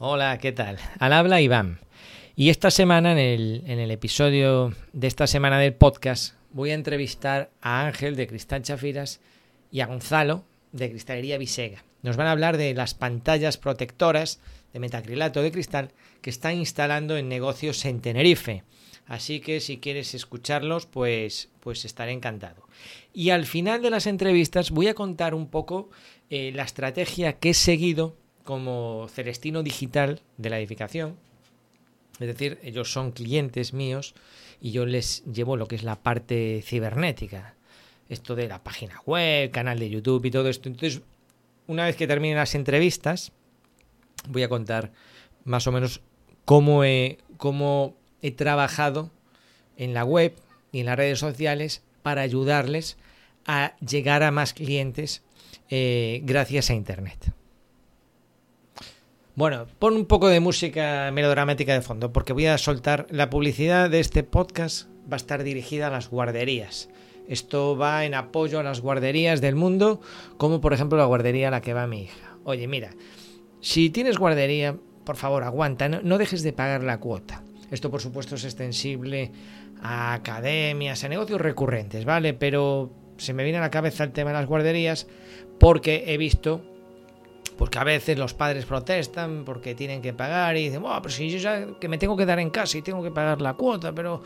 Hola, ¿qué tal? Al habla Iván. Y esta semana, en el, en el episodio de esta semana del podcast, voy a entrevistar a Ángel de Cristal Chafiras y a Gonzalo de Cristalería Visega. Nos van a hablar de las pantallas protectoras de metacrilato de cristal que están instalando en negocios en Tenerife. Así que si quieres escucharlos, pues, pues estaré encantado. Y al final de las entrevistas voy a contar un poco eh, la estrategia que he seguido como Celestino Digital de la edificación. Es decir, ellos son clientes míos y yo les llevo lo que es la parte cibernética. Esto de la página web, canal de YouTube y todo esto. Entonces, una vez que terminen las entrevistas, voy a contar más o menos cómo he, trabajado en la web y en las redes sociales para ayudarles a llegar a más clientes eh, gracias a Internet. Bueno, pon un poco de música melodramática de fondo, porque voy a soltar la publicidad de este podcast. Va a estar dirigida a las guarderías. Esto va en apoyo a las guarderías del mundo, como por ejemplo la guardería a la que va mi hija. Oye, mira, si tienes guardería, por favor, aguanta, no, dejes de pagar la cuota. Esto, por supuesto, es extensible a academias, a negocios recurrentes, ¿vale? Pero se me viene a la cabeza el tema de las guarderías porque he visto pues que a veces los padres protestan porque tienen que pagar y dicen, pero si yo ya que me tengo que dar en casa y tengo que pagar la cuota, pero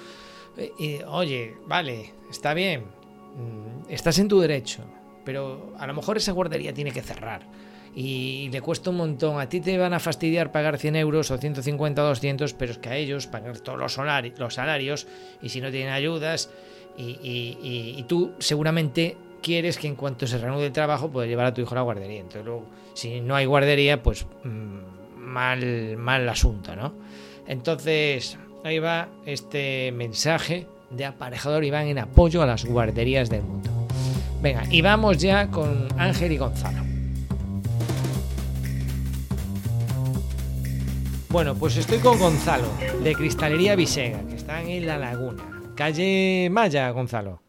eh, oye, vale, está bien, mm, estás en tu derecho, pero a lo mejor esa guardería tiene que cerrar y le cuesta un montón. A ti te van a fastidiar pagar 100 euros o 150 o 200, pero es que a ellos pagar todos los, los salarios y si no tienen ayudas y, tú seguramente quieres que en cuanto se reanude el trabajo puedas llevar a tu hijo a la guardería. Entonces luego, si no hay guardería, pues mm, mal, mal asunto, ¿no? Entonces, ahí va este mensaje de aparejador Iván en apoyo a las guarderías del mundo. Venga, y vamos ya con Ángel y Gonzalo. Bueno, pues estoy con Gonzalo, de Cristalería Visega, que están en La Laguna. Calle Maya, Gonzalo.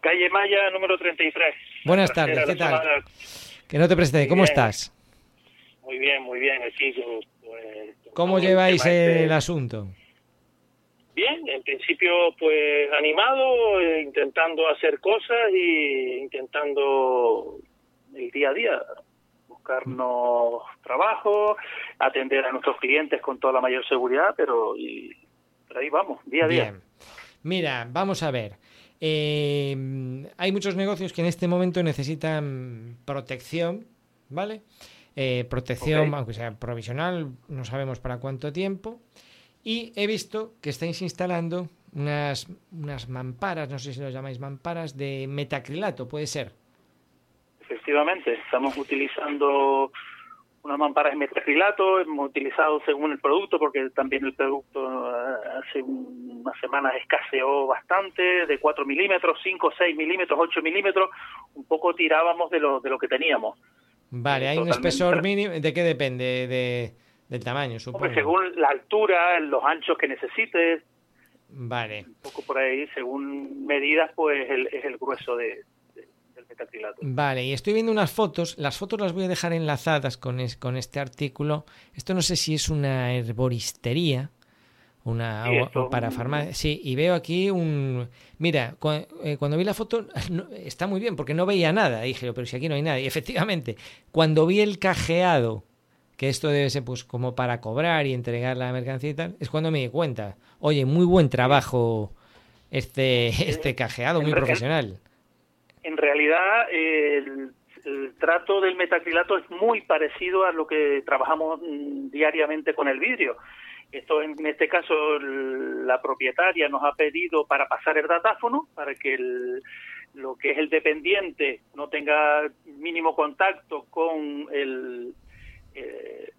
Calle Maya, número 33. Buenas tardes, ¿qué tal? Que no te presté, ¿cómo estás? Muy bien, muy bien, pues, ¿Cómo lleváis el este. asunto? Bien, en principio pues animado, eh, intentando hacer cosas y intentando el día a día buscarnos trabajo, atender a nuestros clientes con toda la mayor seguridad, pero y, por ahí vamos, día a día. Bien. Mira, vamos a ver. Eh, hay muchos negocios que en este momento necesitan protección, ¿vale? Eh, protección, aunque sea provisional, no sabemos para cuánto tiempo. Y he visto que estáis instalando unas, unas mamparas, no sé si lo llamáis mamparas, de metacrilato, ¿puede ser? Efectivamente, estamos utilizando unas mamparas de metacrilato, hemos utilizado según el producto, porque también el producto eh, hace unas semanas escaseó bastante, de 4 milímetros, 5, 6 milímetros, 8 milímetros, un poco tirábamos de lo, de lo que teníamos. Vale, hay un espesor mínimo, ¿de qué depende? De, del tamaño, supongo. según la altura, los anchos que necesites. Vale. Un poco por ahí, según medidas, pues es el grueso de, Vale, y estoy viendo unas fotos. Las fotos las voy a dejar enlazadas con, con este artículo. Esto no sé si es una herboristería. Una para farmacia. Sí, y veo aquí un. Mira, eh, cuando vi la foto, está muy bien, porque no veía nada. dije, pero si aquí no hay nada. Y efectivamente, cuando vi el cajeado, que esto debe ser pues como para cobrar y entregar la mercancía y tal, es cuando me di cuenta. Oye, muy buen trabajo este, este cajeado, muy profesional en realidad el, trato del metacrilato es muy parecido a lo que trabajamos mm, diariamente con el vidrio. Esto en este caso la propietaria nos ha pedido para pasar el datáfono para que lo que es el dependiente no tenga mínimo contacto con el eh,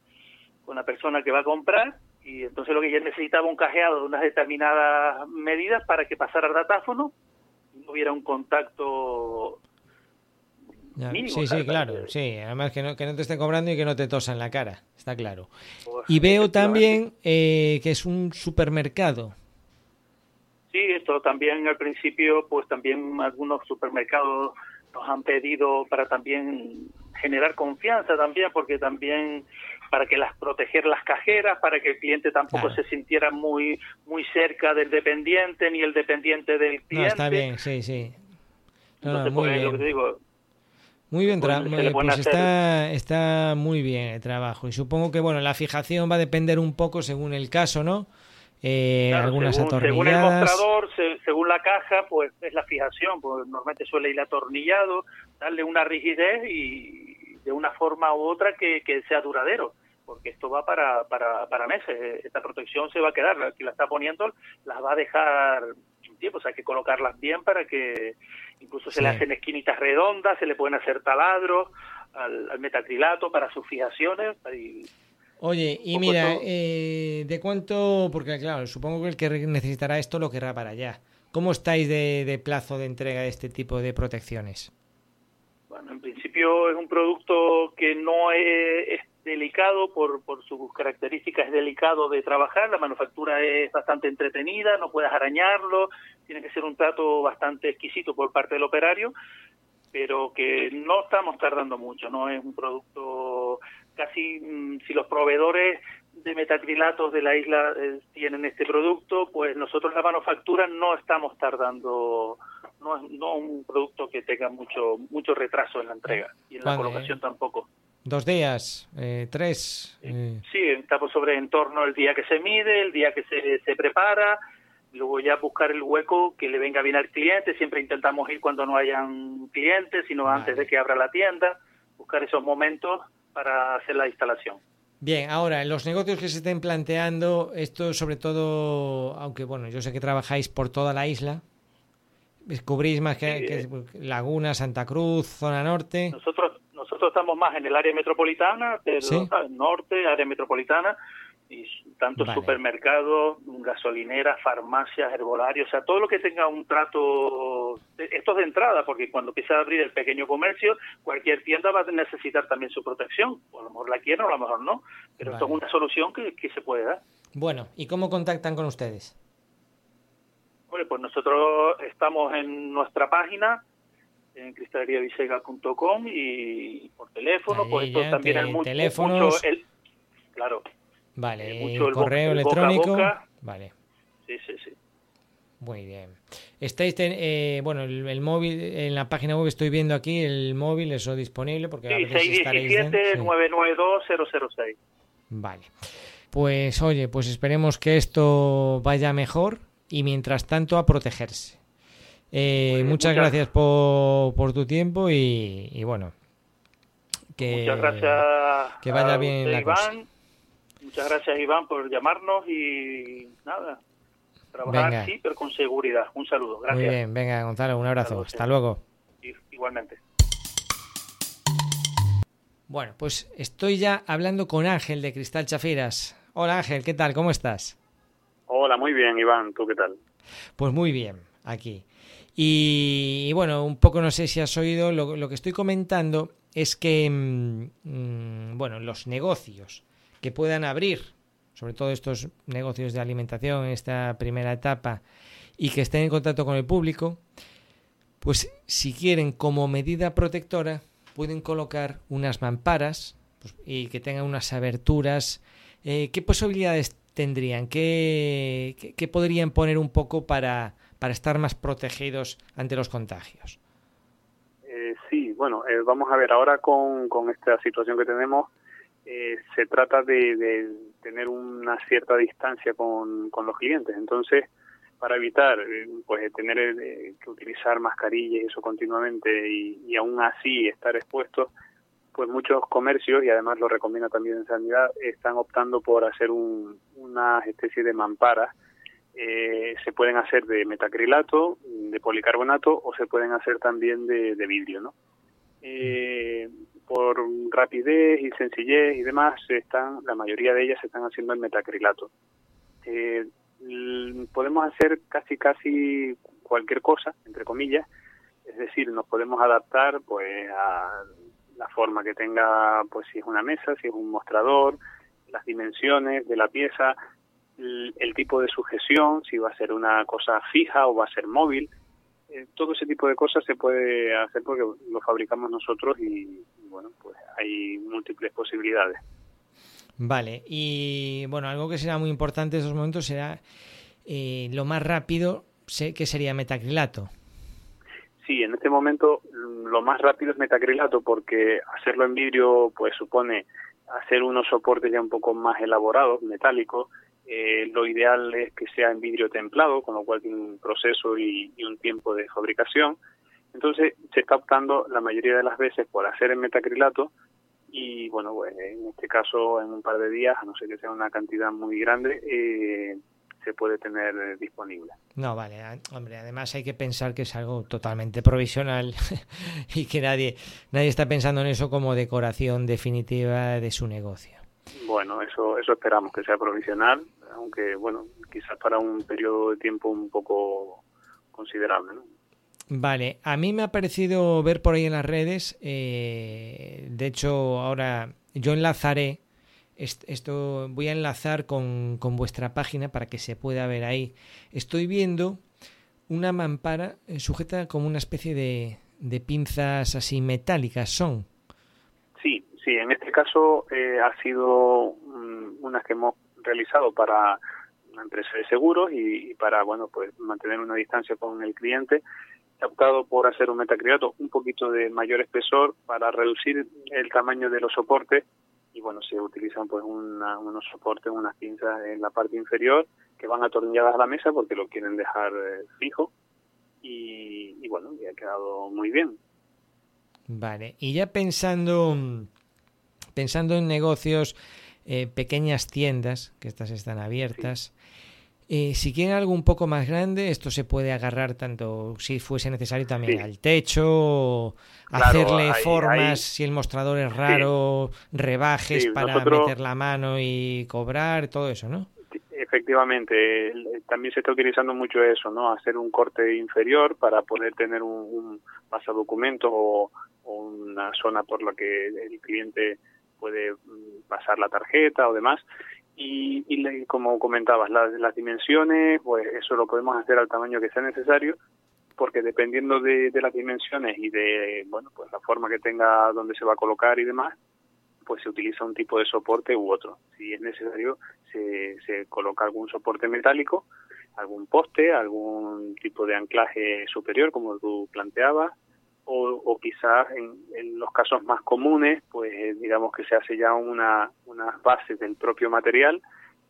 con la persona que va a comprar y entonces lo que ella necesitaba un cajeado de unas determinadas medidas para que pasara el datáfono hubiera un contacto mínimo. Sí, sí, claro, sí. Además que no, que no te esté cobrando y que no te tosa en la cara, está claro. Pues, y veo también eh, que es un supermercado. Sí, esto también al principio, pues también algunos supermercados nos han pedido para también generar confianza también, porque también para que las proteger las cajeras, para que el cliente tampoco se sintiera muy muy cerca del dependiente ni el dependiente del cliente. No, está bien, sí, sí. muy pues, bien. Lo que te digo, muy bien, pues, pues está, está muy bien el trabajo y supongo que bueno la fijación va a depender un poco según el caso, ¿no? Eh, algunas según, según, el mostrador, según la caja, pues es la fijación, pues normalmente suele ir atornillado, darle una rigidez y de una forma u otra que, que sea duradero porque esto va para, para, para meses. Esta protección se va a quedar, la que la está poniendo las va a dejar un tiempo, o sea, hay que colocarlas bien para que incluso se le hacen esquinitas redondas, se le pueden hacer taladros al, metacrilato para sus fijaciones. Oye, y mira, eh, ¿de cuánto? Porque claro, supongo que el que necesitará esto lo querrá para allá. ¿Cómo estáis de, de plazo de entrega de este tipo de protecciones? Bueno, en principio es un producto que no es, delicado por, por sus características, es delicado de trabajar, la manufactura es bastante entretenida, no puedes arañarlo, tiene que ser un trato bastante exquisito por parte del operario, pero que no estamos tardando mucho, no es un producto casi, mm, si los proveedores de metacrilatos de la isla eh, tienen este producto, pues nosotros la manufactura no estamos tardando, no es no un producto que tenga mucho mucho retraso en la entrega y en la colocación tampoco. Dos días, eh, tres. Eh. Sí, estamos sobre en torno al día que se mide, el día que se, se prepara, luego ya buscar el hueco que le venga bien al cliente. Siempre intentamos ir cuando no hayan clientes, sino antes de que abra la tienda, buscar esos momentos para hacer la instalación. Bien, ahora, en los negocios que se estén planteando, esto sobre todo, aunque bueno, yo sé que trabajáis por toda la isla, descubrís más que, que Laguna, Santa Cruz, zona norte. Nosotros nosotros estamos más en el área metropolitana, pero norte, área metropolitana, y tanto supermercados, gasolineras, farmacias, herbolarios, o sea, todo lo que tenga un trato, esto es de entrada, porque cuando empieza a abrir el pequeño comercio, cualquier tienda va a necesitar también su protección, o a lo mejor la quieren o a lo mejor no, pero esto es una solución que, que se puede dar. Bueno, ¿y cómo contactan con ustedes? Bueno, pues nosotros estamos en nuestra página, en cristaleriavisega.com y por teléfono, pues esto también hay mucho, teléfonos. el, claro. Vale, mucho correo electrónico. Vale. Sí, sí, sí. Muy bien. Estáis, eh, bueno, el, móvil, en la página web estoy viendo aquí el móvil, eso disponible, porque sí, 617-992-006. Vale. Pues oye, pues esperemos que esto vaya mejor y mientras tanto a protegerse. Eh, muchas, gracias por, por tu tiempo y, bueno, que, muchas gracias que vaya bien la Iván. Muchas gracias Iván por llamarnos y nada, trabajar así pero con seguridad. Un saludo, gracias. Muy bien, venga Gonzalo, un abrazo, hasta luego. Igualmente. Bueno, pues estoy ya hablando con Ángel de Cristal Chafiras. Hola Ángel, ¿qué tal? ¿Cómo estás? Hola, muy bien Iván, ¿tú qué tal? Pues muy bien, aquí. Y, bueno, un poco no sé si has oído, lo, que estoy comentando es que, mm, mm, bueno, los negocios que puedan abrir, sobre todo estos negocios de alimentación en esta primera etapa, y que estén en contacto con el público, pues si quieren como medida protectora, pueden colocar unas mamparas pues, y que tengan unas aberturas. Eh, ¿Qué posibilidades tendrían? ¿Qué, qué podrían poner un poco para para estar más protegidos ante los contagios? Eh, sí, bueno, eh, vamos a ver, ahora con, con esta situación que tenemos, eh, se trata de, tener una cierta distancia con, con los clientes. Entonces, para evitar pues tener que utilizar mascarillas y eso continuamente y, y aún así estar expuestos, pues muchos comercios, y además lo recomienda también en Sanidad, están optando por hacer un, una especie de mamparas eh, se pueden hacer de metacrilato, de policarbonato o se pueden hacer también de, vidrio, ¿no? Eh, por rapidez y sencillez y demás, están, la mayoría de ellas se están haciendo en metacrilato. Eh, podemos hacer casi casi cualquier cosa, entre comillas, es decir, nos podemos adaptar pues a la forma que tenga, pues si es una mesa, si es un mostrador, las dimensiones de la pieza, el, tipo de sujeción, si va a ser una cosa fija o va a ser móvil. Eh, todo ese tipo de cosas se puede hacer porque lo fabricamos nosotros y, bueno, pues hay múltiples posibilidades. Vale, y bueno, algo que será muy importante en estos momentos será eh, lo más rápido, sé que sería metacrilato. Sí, en este momento mm, lo más rápido es metacrilato porque hacerlo en vidrio pues supone hacer unos soportes ya un poco más elaborados, metálicos. Eh, lo ideal es que sea en vidrio templado, con lo cual tiene un proceso y, un tiempo de fabricación. Entonces se está optando la mayoría de las veces por hacer en metacrilato y bueno, pues, en este caso en un par de días, a no ser que sea una cantidad muy grande, eh, se puede tener eh, disponible. No, vale, hombre, además hay que pensar que es algo totalmente provisional y que nadie, nadie está pensando en eso como decoración definitiva de su negocio. Bueno, eso, eso esperamos que sea provisional, aunque bueno, quizás para un periodo de tiempo un poco considerable, ¿no? Vale, a mí me ha parecido ver por ahí en las redes, eh, de hecho ahora yo enlazaré esto voy a enlazar con, vuestra página para que se pueda ver ahí. Estoy viendo una mampara eh, sujeta como una especie de, de pinzas así metálicas, ¿son? Sí, sí, en este caso eh, ha sido unas que hemos realizado para una empresa de seguros y, para, bueno, pues mantener una distancia con el cliente. He optado por hacer un metacrilato un poquito de mayor espesor para reducir el tamaño de los soportes y bueno, se utilizan pues unos soportes, unas pinzas en la parte inferior que van atornilladas a la mesa porque lo quieren dejar eh, fijo. Y, bueno, y ha quedado muy bien. Vale, y ya pensando, pensando en negocios, eh, pequeñas tiendas, que estas están abiertas, eh, si quieren algo un poco más grande, esto se puede agarrar tanto si fuese necesario también al techo, hacerle formas si el mostrador es raro, rebajes para meter la mano y cobrar, todo eso, ¿no? Efectivamente, también se está utilizando mucho eso, ¿no? Hacer un corte inferior para poder tener un, un pasadocumento o, o una zona por la que el cliente puede mm, pasar la tarjeta o demás y, y como comentabas, las, las dimensiones, pues eso lo podemos hacer al tamaño que sea necesario, porque dependiendo de, las dimensiones y de bueno pues la forma que tenga donde se va a colocar y demás, pues se utiliza un tipo de soporte u otro. Si es necesario, se, se coloca algún soporte metálico, algún poste, algún tipo de anclaje superior, como tú planteabas, o, o quizás en, los casos más comunes, pues eh, digamos que se hace ya una, unas bases del propio material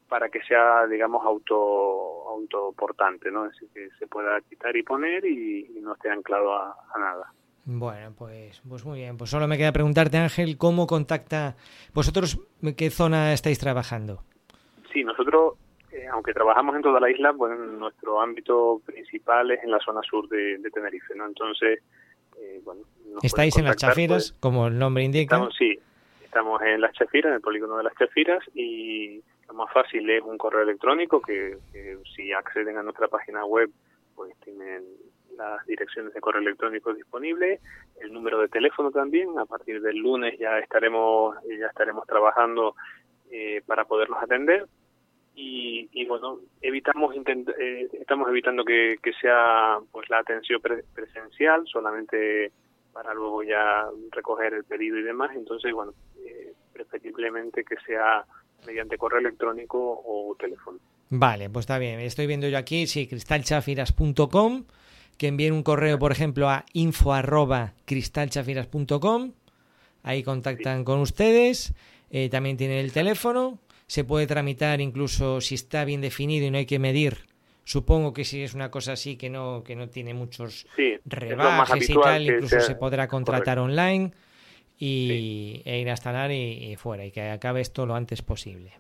para que sea, digamos, auto autoportante, ¿no? Es decir, que se pueda quitar y poner y, no esté anclado a, nada. Bueno, pues, pues muy bien. Pues solo me queda preguntarte, Ángel, ¿cómo contacta vosotros? ¿Qué zona estáis trabajando? Sí, nosotros, eh, aunque trabajamos en toda la isla, pues nuestro ámbito principal es en la zona sur de, de Tenerife, ¿no? Entonces, eh, ¿Estáis en las Chafiras, pues, como el nombre indica? Estamos, sí, estamos en las Chafiras, en el polígono de las Chafiras, y lo más fácil es un correo electrónico que, si acceden a nuestra página web, pues tienen las direcciones de correo electrónico disponibles, el número de teléfono también. A partir del lunes ya estaremos ya estaremos trabajando eh, para podernos atender y, bueno evitamos eh, estamos evitando que, sea pues la atención presencial solamente para luego ya recoger el pedido y demás. Entonces bueno eh, preferiblemente que sea mediante correo electrónico o teléfono. Vale pues está bien. Estoy viendo yo aquí sí cristalchafiras.com que envíen un correo por ejemplo a info arroba cristalchafiras.com ahí contactan con ustedes. Eh, también tienen el teléfono se puede tramitar incluso si está bien definido y no hay que medir. Supongo que si es una cosa así que no que no tiene muchos rebajes y tal, incluso se podrá contratar online y, e ir a instalar y, fuera y que acabe esto lo antes posible.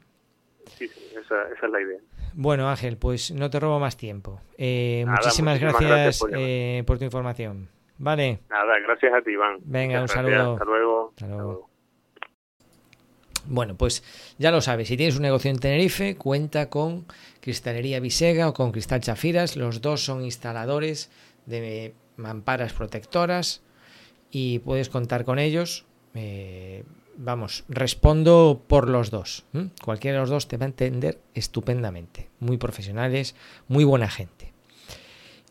Sí, esa, es la idea. Bueno, Ángel, pues no te robo más tiempo. Eh, muchísimas, gracias, eh, por, tu información. Vale. Nada, gracias a ti, Iván. Venga, un saludo. Hasta luego. Hasta luego. Bueno, pues ya lo sabes, si tienes un negocio en Tenerife, cuenta con Cristalería Visega o con Cristal Chafiras. Los dos son instaladores de mamparas protectoras y puedes contar con ellos. Eh, vamos, respondo por los dos. Cualquiera de los dos te va a entender estupendamente. Muy profesionales, muy buena gente.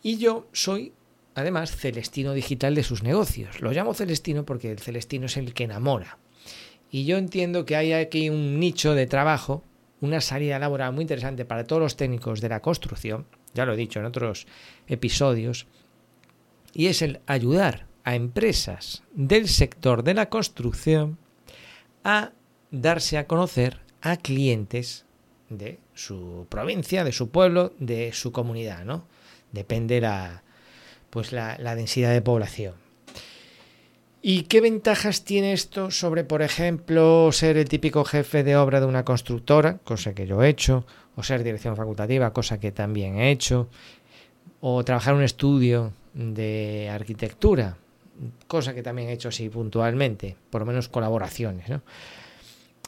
Y yo soy, además, Celestino Digital de sus negocios. Lo llamo Celestino porque el Celestino es el que enamora Y yo entiendo que hay aquí un nicho de trabajo, una salida laboral muy interesante para todos los técnicos de la construcción, ya lo he dicho en otros episodios, y es el ayudar a empresas del sector de la construcción a darse a conocer a clientes de su provincia, de su pueblo, de su comunidad, ¿no? Depende la, pues la, la densidad de población. ¿Y qué ventajas tiene esto sobre, por ejemplo, ser el típico jefe de obra de una constructora, cosa que yo he hecho, o ser dirección facultativa, cosa que también he hecho, o trabajar en un estudio de arquitectura, cosa que también he hecho así puntualmente, por lo menos colaboraciones, ¿no?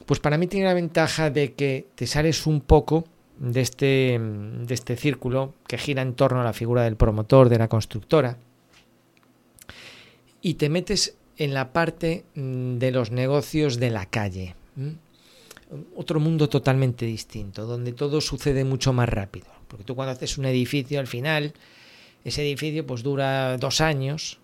Pues para mí tiene la ventaja de que te sales un poco de este, de este círculo que gira en torno a la figura del promotor, de la constructora, y te metes en la parte mm, de los negocios de la calle. Otro mundo totalmente distinto, donde todo sucede mucho más rápido. Porque tú cuando haces un edificio, al final, ese edificio pues dura dos años,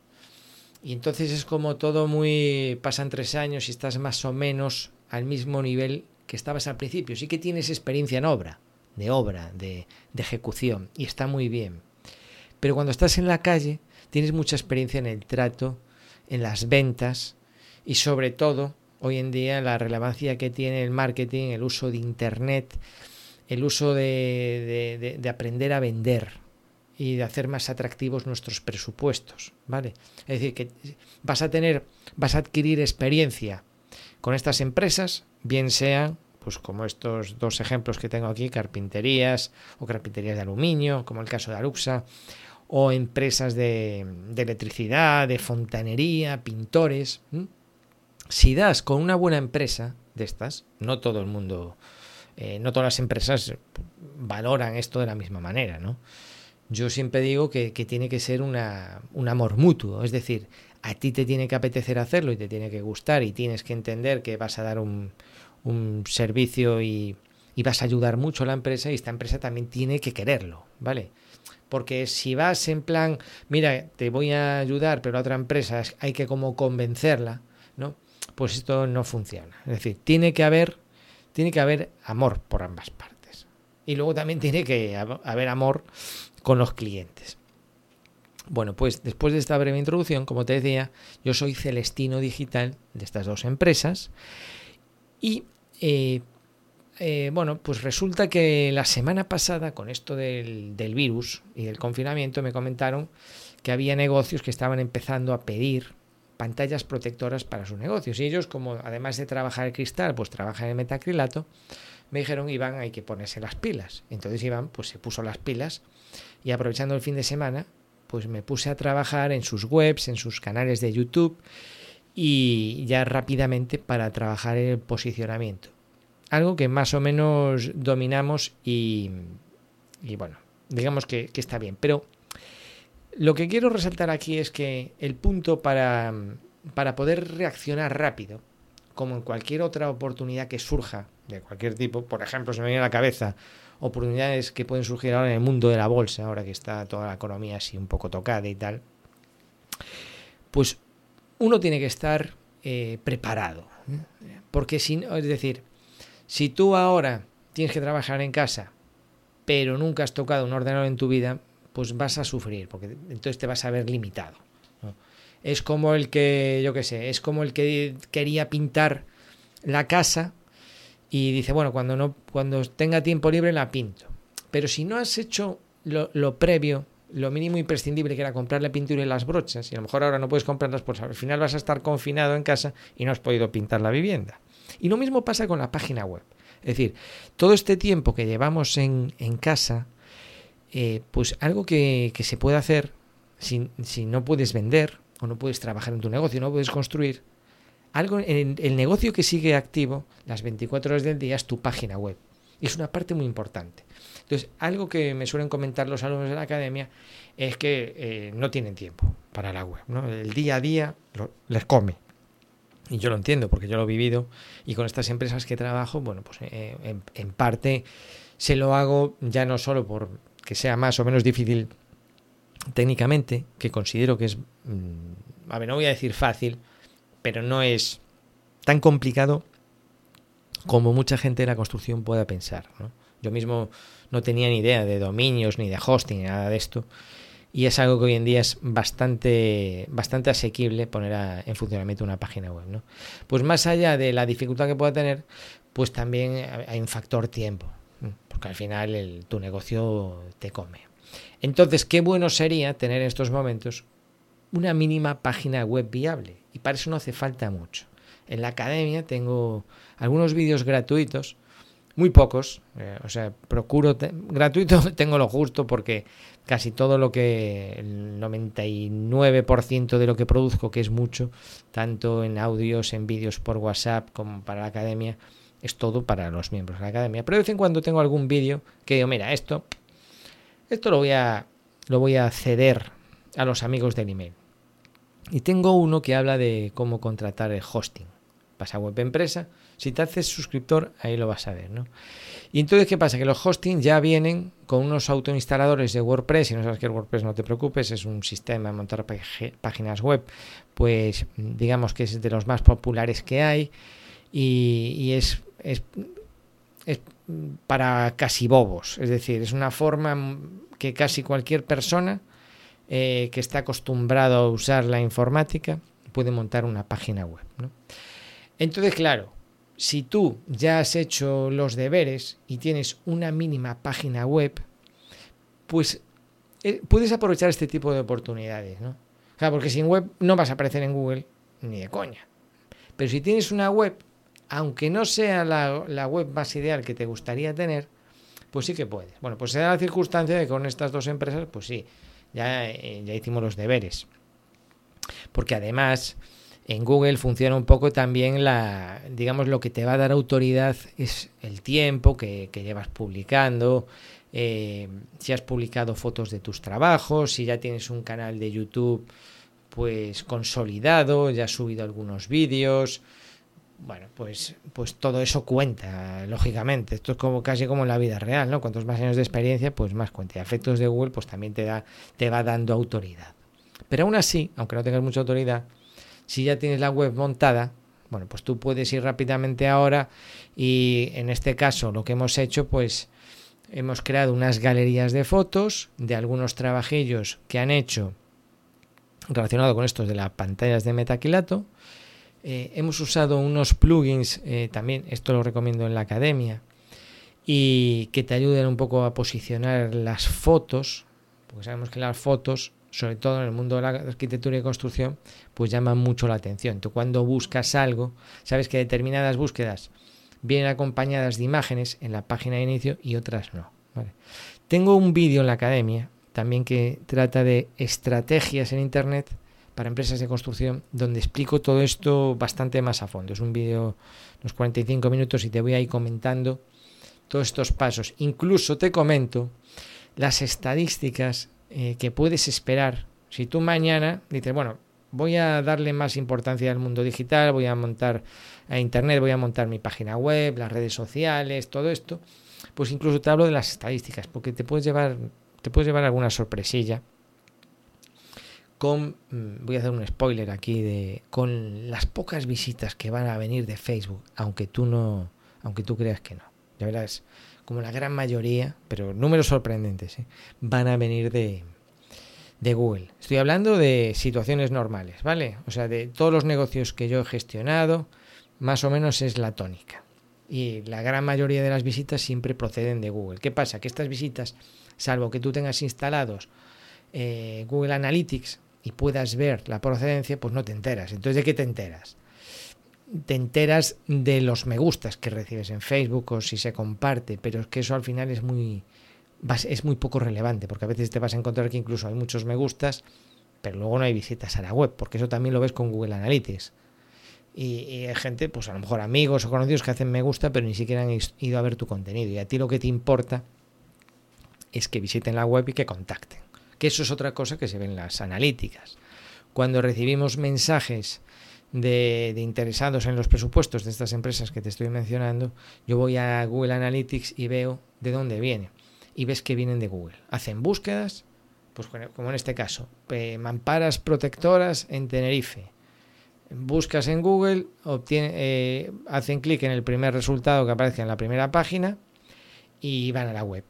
y entonces es como todo muy... pasan tres años y estás más o menos al mismo nivel que estabas al principio. Sí que tienes experiencia en obra, de obra, de, de ejecución, y está muy bien. Pero cuando estás en la calle, tienes mucha experiencia en el trato, en las ventas y sobre todo hoy en día la relevancia que tiene el marketing, el uso de Internet, el uso de, de, de, aprender a vender y de hacer más atractivos nuestros presupuestos, ¿vale? Es decir, que vas a tener, vas a adquirir experiencia con estas empresas, bien sean, pues como estos dos ejemplos que tengo aquí, carpinterías o carpinterías de aluminio, como el caso de Aruxa, o empresas de, de electricidad, de fontanería, pintores. Si das con una buena empresa de estas, no todo el mundo, eh, no todas las empresas valoran esto de la misma manera, ¿no? Yo siempre digo que, que tiene que ser una, un amor mutuo, es decir, a ti te tiene que apetecer hacerlo y te tiene que gustar y tienes que entender que vas a dar un, un servicio y, y vas a ayudar mucho a la empresa y esta empresa también tiene que quererlo, ¿vale? Porque si vas en plan, mira, te voy a ayudar, pero a otra empresa hay que como convencerla, ¿no? Pues esto no funciona. Es decir, tiene que haber, tiene que haber amor por ambas partes. Y luego también tiene que haber amor con los clientes. Bueno, pues después de esta breve introducción, como te decía, yo soy Celestino Digital de estas dos empresas y eh, eh, bueno, pues resulta que la semana pasada, con esto del, del, virus y del confinamiento, me comentaron que había negocios que estaban empezando a pedir pantallas protectoras para sus negocios. Y ellos, como además de trabajar el cristal, pues trabajan el metacrilato, me dijeron, Iván, hay que ponerse las pilas. Entonces Iván, pues se puso las pilas y aprovechando el fin de semana, pues me puse a trabajar en sus webs, en sus canales de YouTube y ya rápidamente para trabajar el posicionamiento algo que más o menos dominamos y, bueno, digamos que, que, está bien. Pero lo que quiero resaltar aquí es que el punto para, para poder reaccionar rápido, como en cualquier otra oportunidad que surja de cualquier tipo, por ejemplo, se me viene a la cabeza oportunidades que pueden surgir ahora en el mundo de la bolsa, ahora que está toda la economía así un poco tocada y tal, pues uno tiene que estar eh, preparado. Porque si no, es decir, si tú ahora tienes que trabajar en casa, pero nunca has tocado un ordenador en tu vida, pues vas a sufrir, porque entonces te vas a ver limitado. Es como el que, yo qué sé, es como el que quería pintar la casa y dice, bueno, cuando, no, cuando tenga tiempo libre la pinto. Pero si no has hecho lo, lo previo, lo mínimo imprescindible que era comprar la pintura y las brochas, y a lo mejor ahora no puedes comprarlas, pues al final vas a estar confinado en casa y no has podido pintar la vivienda. Y lo mismo pasa con la página web. Es decir, todo este tiempo que llevamos en, en casa, eh, pues algo que, que, se puede hacer si, si, no puedes vender o no puedes trabajar en tu negocio, no puedes construir, algo en el negocio que sigue activo las 24 horas del día es tu página web. Y es una parte muy importante. Entonces, algo que me suelen comentar los alumnos de la academia es que eh, no tienen tiempo para la web. ¿no? El día a día les come. Y yo lo entiendo porque yo lo he vivido y con estas empresas que trabajo, bueno, pues eh, en, parte se lo hago ya no solo por que sea más o menos difícil técnicamente, que considero que es, mmm, a ver, no voy a decir fácil, pero no es tan complicado como mucha gente de la construcción pueda pensar. Yo mismo no tenía ni idea de dominios, ni de hosting, ni nada de esto. Y es algo que hoy en día es bastante, bastante asequible poner en funcionamiento una página web. ¿no? Pues más allá de la dificultad que pueda tener, pues también hay un factor tiempo, porque al final tu negocio te come. Entonces, qué bueno sería tener en estos momentos una mínima página web viable. Y para eso no hace falta mucho. En la academia tengo algunos vídeos gratuitos, muy pocos, eh, o sea, procuro, gratuito tengo lo justo porque casi todo lo que, el 99% de lo que produzco, que es mucho, tanto en audios, en vídeos por WhatsApp como para la academia, es todo para los miembros de la academia. Pero de vez en cuando tengo algún vídeo que digo, mira, esto, esto lo voy a, lo voy a ceder a los amigos del email. Y tengo uno que habla de cómo contratar el hosting. Pasa a web empresa. Si te haces suscriptor, ahí lo vas a ver, ¿no? Y entonces, ¿qué pasa? Que los hosting ya vienen con unos autoinstaladores de WordPress. Si no sabes qué es WordPress, no te preocupes, es un sistema de montar páginas web, pues digamos que es de los más populares que hay y, es, es, es para casi bobos. Es decir, es una forma que casi cualquier persona eh, que está acostumbrado a usar la informática puede montar una página web. Entonces, claro, si tú ya has hecho los deberes y tienes una mínima página web, pues eh, puedes aprovechar este tipo de oportunidades. ¿no? porque sin web no vas a aparecer en Google ni de coña. Pero si tienes una web, aunque no sea la, la web más ideal que te gustaría tener, pues sí que puedes. Bueno, pues se da la circunstancia de que con estas dos empresas, pues sí, ya, eh, ya hicimos los deberes. Porque además en Google funciona un poco también la, digamos, lo que te va a dar autoridad es el tiempo que, llevas publicando, eh, si has publicado fotos de tus trabajos, si ya tienes un canal de YouTube pues consolidado, ya has subido algunos vídeos, bueno, pues, pues todo eso cuenta, lógicamente. Esto es como casi como en la vida real, ¿no? Cuantos más años de experiencia, pues más cuenta. Y efectos de Google, pues también te da, te va dando autoridad. Pero aún así, aunque no tengas mucha autoridad, si ya tienes la web montada, bueno, pues tú puedes ir rápidamente ahora y en este caso lo que hemos hecho, pues hemos creado unas galerías de fotos de algunos trabajillos que han hecho relacionado con estos de las pantallas de metaquilato. Eh, hemos usado unos plugins, eh, también esto lo recomiendo en la academia, y que te ayuden un poco a posicionar las fotos, porque sabemos que las fotos, sobre todo en el mundo de la arquitectura y construcción, pues llaman mucho la atención. Tú cuando buscas algo, sabes que determinadas búsquedas vienen acompañadas de imágenes en la página de inicio y otras no. Tengo un vídeo en la academia también que trata de estrategias en Internet para empresas de construcción, donde explico todo esto bastante más a fondo. Es un vídeo, unos 45 minutos, y te voy a ir comentando todos estos pasos. Incluso te comento las estadísticas eh, que puedes esperar. Si tú mañana dices, bueno, voy a darle más importancia al mundo digital, voy a montar a Internet, voy a montar mi página web, las redes sociales, todo esto, pues incluso te hablo de las estadísticas, porque te puedes llevar, te puedes llevar alguna sorpresilla con, mm, voy a hacer un spoiler aquí, de, con las pocas visitas que van a venir de Facebook, aunque tú no, aunque tú creas que no. Ya verás, como la gran mayoría, pero números sorprendentes, ¿eh? van a venir de, Google. Estoy hablando de situaciones normales, ¿vale? O sea, de todos los negocios que yo he gestionado, más o menos es la tónica. Y la gran mayoría de las visitas siempre proceden de Google. ¿Qué pasa? Que estas visitas, salvo que tú tengas instalados eh, Google Analytics, y puedas ver la procedencia, pues no te enteras. Entonces, ¿de qué te enteras? Te enteras de los me gustas que recibes en Facebook o si se comparte, pero es que eso al final es muy, es muy poco relevante, porque a veces te vas a encontrar que incluso hay muchos me gustas, pero luego no hay visitas a la web, porque eso también lo ves con Google Analytics. Y, hay gente, pues a lo mejor amigos o conocidos que hacen me gusta, pero ni siquiera han ido a ver tu contenido. Y a ti lo que te importa es que visiten la web y que contacten que eso es otra cosa que se ve en las analíticas. Cuando recibimos mensajes de, interesados en los presupuestos de estas empresas que te estoy mencionando, yo voy a Google Analytics y veo de dónde viene. Y ves que vienen de Google. Hacen búsquedas, pues como en este caso, mamparas protectoras en Tenerife. buscas en Google, eh, hacen clic en el primer resultado que aparece en la primera página y van a la web.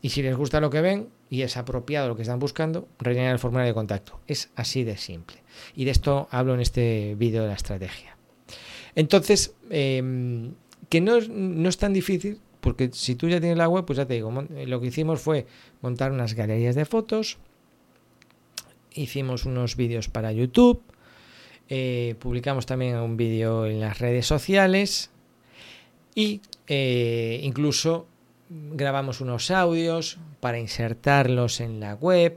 Y si les gusta lo que ven y es apropiado lo que están buscando, rellenan el formulario de contacto. Es así de simple. Y de esto hablo en este vídeo de la estrategia. Entonces, em, que no, no es tan difícil, porque si tú ya tienes la web, pues ya te digo, lo que hicimos fue montar unas galerías de fotos, hicimos unos vídeos para YouTube, eh, publicamos también un vídeo en las redes sociales y eh, incluso grabamos unos audios para insertarlos en la web,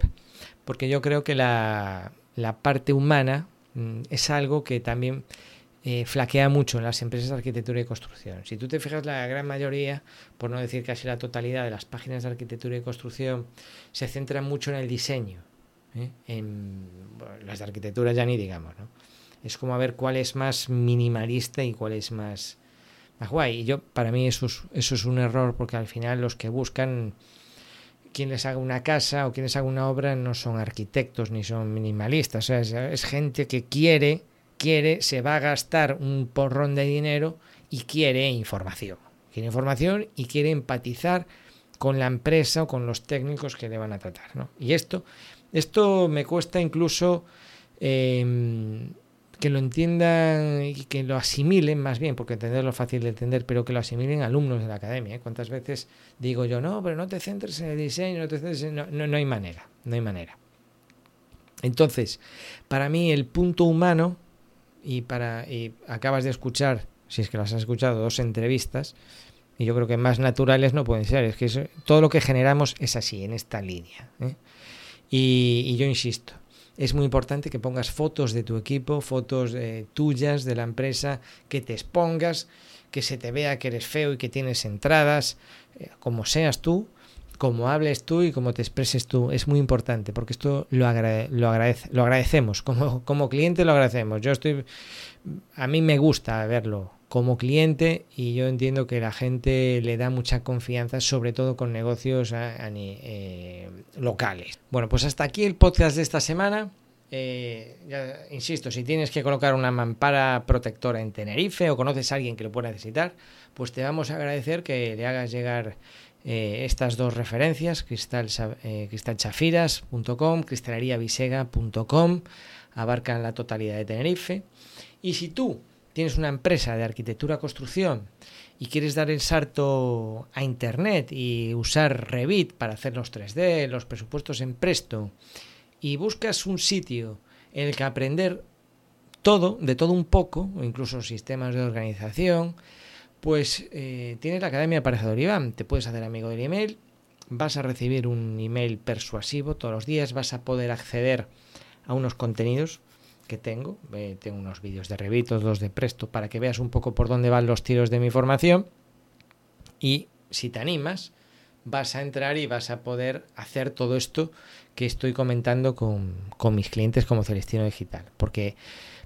porque yo creo que la, parte humana mm, es algo que también eh, flaquea mucho en las empresas de arquitectura y construcción. Si tú te fijas, la gran mayoría, por no decir casi la totalidad de las páginas de arquitectura y construcción, se centran mucho en el diseño. En las de arquitectura ya ni digamos, ¿no? es como a ver cuál es más minimalista y cuál es más, guay. Y yo, para mí eso es, eso es un error porque al final los que buscan quien les haga una casa o quien les haga una obra no son arquitectos ni son minimalistas. O sea, es, gente que quiere, quiere, se va a gastar un porrón de dinero y quiere información. Quiere información y quiere empatizar con la empresa o con los técnicos que le van a tratar. ¿no? Y esto, esto me cuesta incluso eh, que lo entiendan y que lo asimilen más bien, porque entenderlo es fácil de entender, pero que lo asimilen alumnos de la academia. ¿eh? ¿Cuántas veces digo yo, no, pero no te centres en el diseño, no te centres en... No, no, hay manera, no hay manera. Entonces, para mí el punto humano, y, para, y acabas de escuchar, si es que las has escuchado, dos entrevistas, y yo creo que más naturales no pueden ser, es que todo lo que generamos es así, en esta línea. ¿eh? y yo insisto, es muy importante que pongas fotos de tu equipo, fotos eh, tuyas de la empresa, que te expongas, que se te vea que eres feo y que tienes entradas, eh, como seas tú, como hables tú y como te expreses tú. Es muy importante porque esto lo, lo, agradece lo agradecemos. Como, como cliente lo agradecemos. Yo estoy. A mí me gusta verlo como cliente y yo entiendo que la gente le da mucha confianza, sobre todo con negocios eh, locales. Bueno, pues hasta aquí el podcast de esta semana. Eh, ya, insisto, si tienes que colocar una mampara protectora en Tenerife o conoces a alguien que lo pueda necesitar, pues te vamos a agradecer que le hagas llegar eh, estas dos referencias, cristal, cristalchafiras.com, cristaleriavisega.com, abarcan la totalidad de Tenerife. Y si tú tienes una empresa de arquitectura construcción y quieres dar el salto a internet y usar Revit para hacer los 3D, los presupuestos en Presto y buscas un sitio en el que aprender todo, de todo un poco, o incluso sistemas de organización, pues eh, tienes la Academia Aparejador Iván. Te puedes hacer amigo del email, vas a recibir un email persuasivo todos los días, vas a poder acceder a unos contenidos que tengo. tengo unos vídeos de Revit, dos de Presto, para que veas un poco por dónde van los tiros de mi formación. Y si te animas, vas a entrar y vas a poder hacer todo esto que estoy comentando con, con mis clientes como Celestino Digital. Porque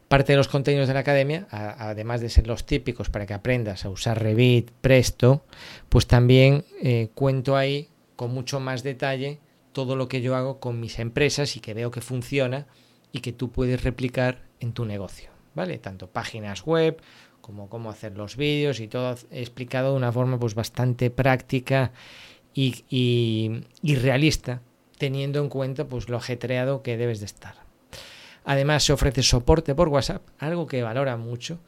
parte de los contenidos de la academia, además de ser los típicos para que aprendas a usar Revit, Presto, pues también eh, cuento ahí con mucho más detalle todo lo que yo hago con mis empresas y que veo que funciona y que tú puedes replicar en tu negocio, ¿vale? Tanto páginas web como cómo hacer los vídeos y todo explicado de una forma pues bastante práctica y, y, realista, teniendo en cuenta pues lo ajetreado que debes de estar. Además se ofrece soporte por WhatsApp, algo que valora mucho.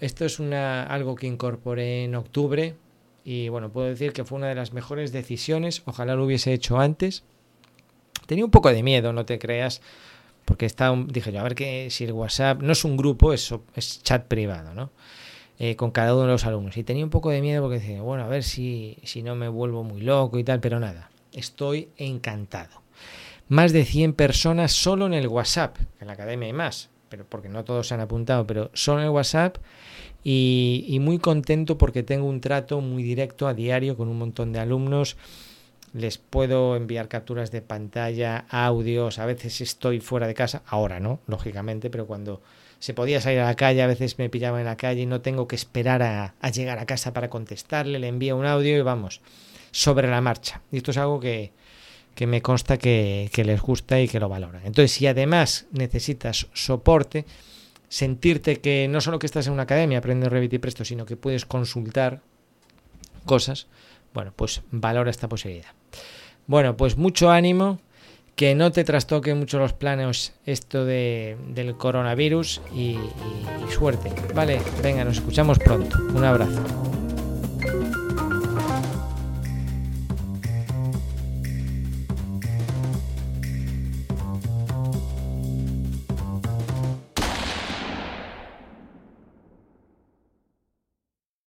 esto es una, algo que incorporé en octubre y bueno, puedo decir que fue una de las mejores decisiones. Ojalá lo hubiese hecho antes. Tenía un poco de miedo, no te creas, porque está, dije yo, a ver que si el WhatsApp no es un grupo, es, es chat privado, ¿no? Eh, con cada uno de los alumnos. Y tenía un poco de miedo porque decía, bueno, a ver si, si no me vuelvo muy loco y tal, pero nada, estoy encantado. Más de 100 personas solo en el WhatsApp, en la academia hay más, pero porque no todos se han apuntado, pero solo en el WhatsApp y muy contento porque tengo un trato muy directo a diario con un montón de alumnos les puedo enviar capturas de pantalla, audios, a veces estoy fuera de casa, ahora no, lógicamente, pero cuando se podía salir a la calle, a veces me pillaba en la calle y no tengo que esperar a, llegar a casa para contestarle, le envío un audio y vamos, sobre la marcha. Y esto es algo que, que me consta que, que les gusta y que lo valoran. Entonces, si además necesitas soporte, sentirte que no solo que estás en una academia aprendiendo Revit y Presto, sino que puedes consultar cosas, bueno, pues valora esta posibilidad. Bueno, pues mucho ánimo, que no te trastoque mucho los planes esto de, del coronavirus y, y suerte. Vale, venga, nos escuchamos pronto. Un abrazo.